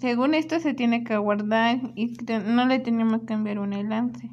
según esto se tiene que guardar y no le tenemos que enviar un enlace.